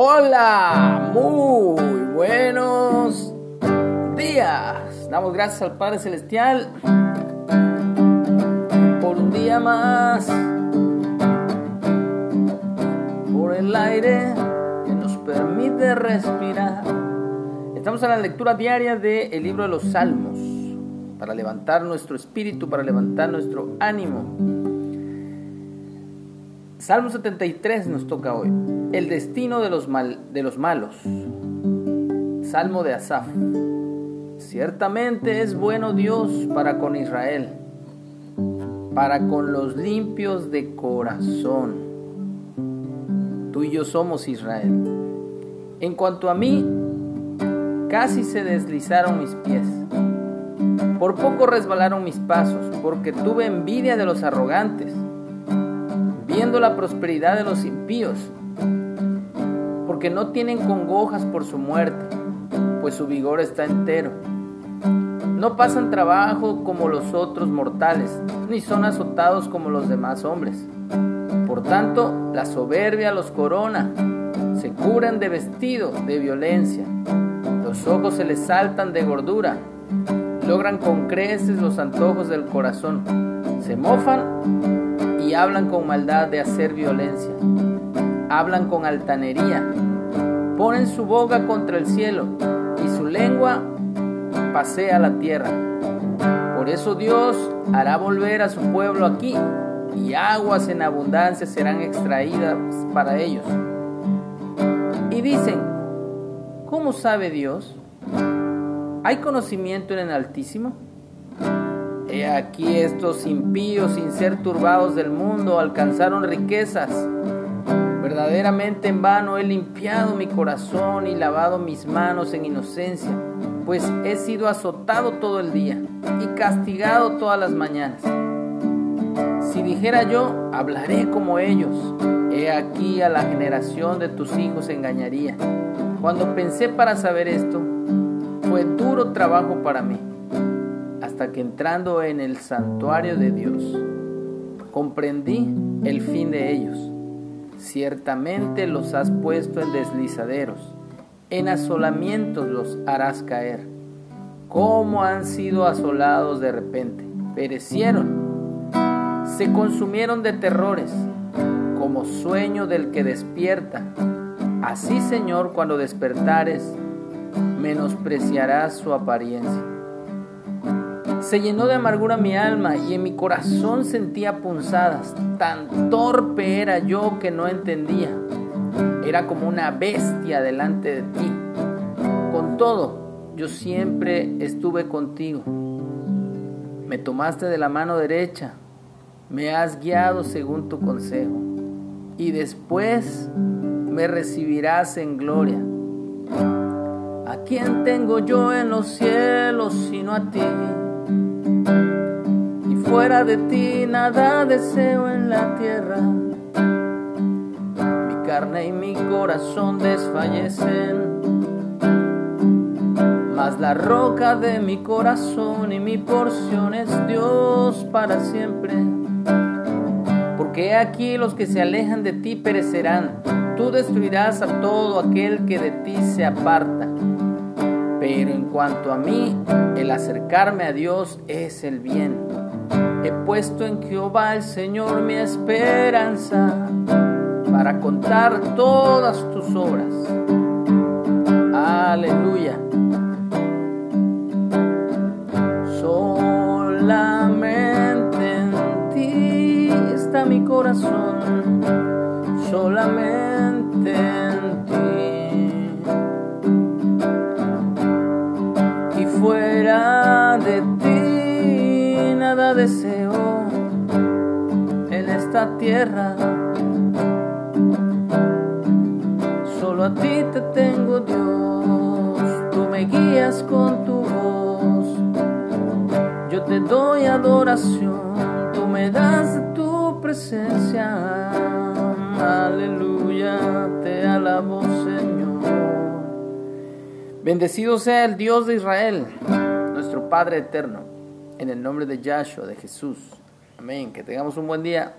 Hola, muy buenos días. Damos gracias al Padre Celestial por un día más, por el aire que nos permite respirar. Estamos en la lectura diaria del libro de los Salmos para levantar nuestro espíritu, para levantar nuestro ánimo. Salmo 73 nos toca hoy. El destino de los, mal, de los malos. Salmo de Asaf. Ciertamente es bueno Dios para con Israel, para con los limpios de corazón. Tú y yo somos Israel. En cuanto a mí, casi se deslizaron mis pies. Por poco resbalaron mis pasos, porque tuve envidia de los arrogantes viendo la prosperidad de los impíos, porque no tienen congojas por su muerte, pues su vigor está entero. No pasan trabajo como los otros mortales, ni son azotados como los demás hombres. Por tanto, la soberbia los corona, se curan de vestido de violencia, los ojos se les saltan de gordura, logran con creces los antojos del corazón, se mofan y hablan con maldad de hacer violencia. Hablan con altanería. Ponen su boca contra el cielo y su lengua pasea la tierra. Por eso Dios hará volver a su pueblo aquí y aguas en abundancia serán extraídas para ellos. Y dicen, ¿cómo sabe Dios? ¿Hay conocimiento en el Altísimo? He aquí estos impíos, sin ser turbados del mundo, alcanzaron riquezas. Verdaderamente en vano he limpiado mi corazón y lavado mis manos en inocencia, pues he sido azotado todo el día y castigado todas las mañanas. Si dijera yo, hablaré como ellos. He aquí a la generación de tus hijos engañaría. Cuando pensé para saber esto, fue duro trabajo para mí hasta que entrando en el santuario de Dios, comprendí el fin de ellos. Ciertamente los has puesto en deslizaderos, en asolamientos los harás caer. ¿Cómo han sido asolados de repente? Perecieron, se consumieron de terrores, como sueño del que despierta. Así, Señor, cuando despertares, menospreciarás su apariencia. Se llenó de amargura mi alma y en mi corazón sentía punzadas. Tan torpe era yo que no entendía. Era como una bestia delante de ti. Con todo, yo siempre estuve contigo. Me tomaste de la mano derecha. Me has guiado según tu consejo. Y después me recibirás en gloria. ¿A quién tengo yo en los cielos sino a ti? Fuera de ti nada deseo en la tierra. Mi carne y mi corazón desfallecen, mas la roca de mi corazón y mi porción es Dios para siempre. Porque aquí los que se alejan de ti perecerán, tú destruirás a todo aquel que de ti se aparta. Pero en cuanto a mí, el acercarme a Dios es el bien. He puesto en Jehová el Señor mi esperanza para contar todas tus obras. Aleluya. Solamente en ti está mi corazón. Solamente en ti. fuera de ti deseo en esta tierra. Solo a ti te tengo Dios, tú me guías con tu voz. Yo te doy adoración, tú me das tu presencia. Aleluya, te alabo Señor. Bendecido sea el Dios de Israel, nuestro Padre eterno, en el nombre de Yahshua, de Jesús. Amén. Que tengamos un buen día.